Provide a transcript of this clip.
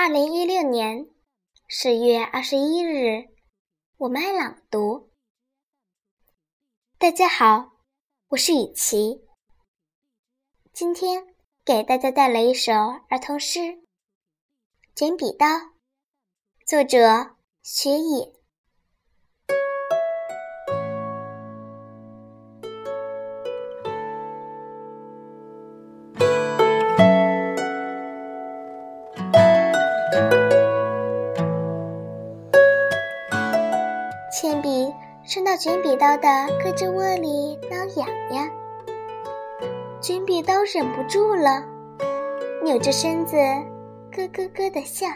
二零一六年十月二十一日，我们爱朗读。大家好，我是雨琪，今天给大家带来一首儿童诗《剪笔刀》，作者雪野。铅笔伸到卷笔刀的胳肢窝里挠痒痒，卷笔刀忍不住了，扭着身子咯咯咯的笑。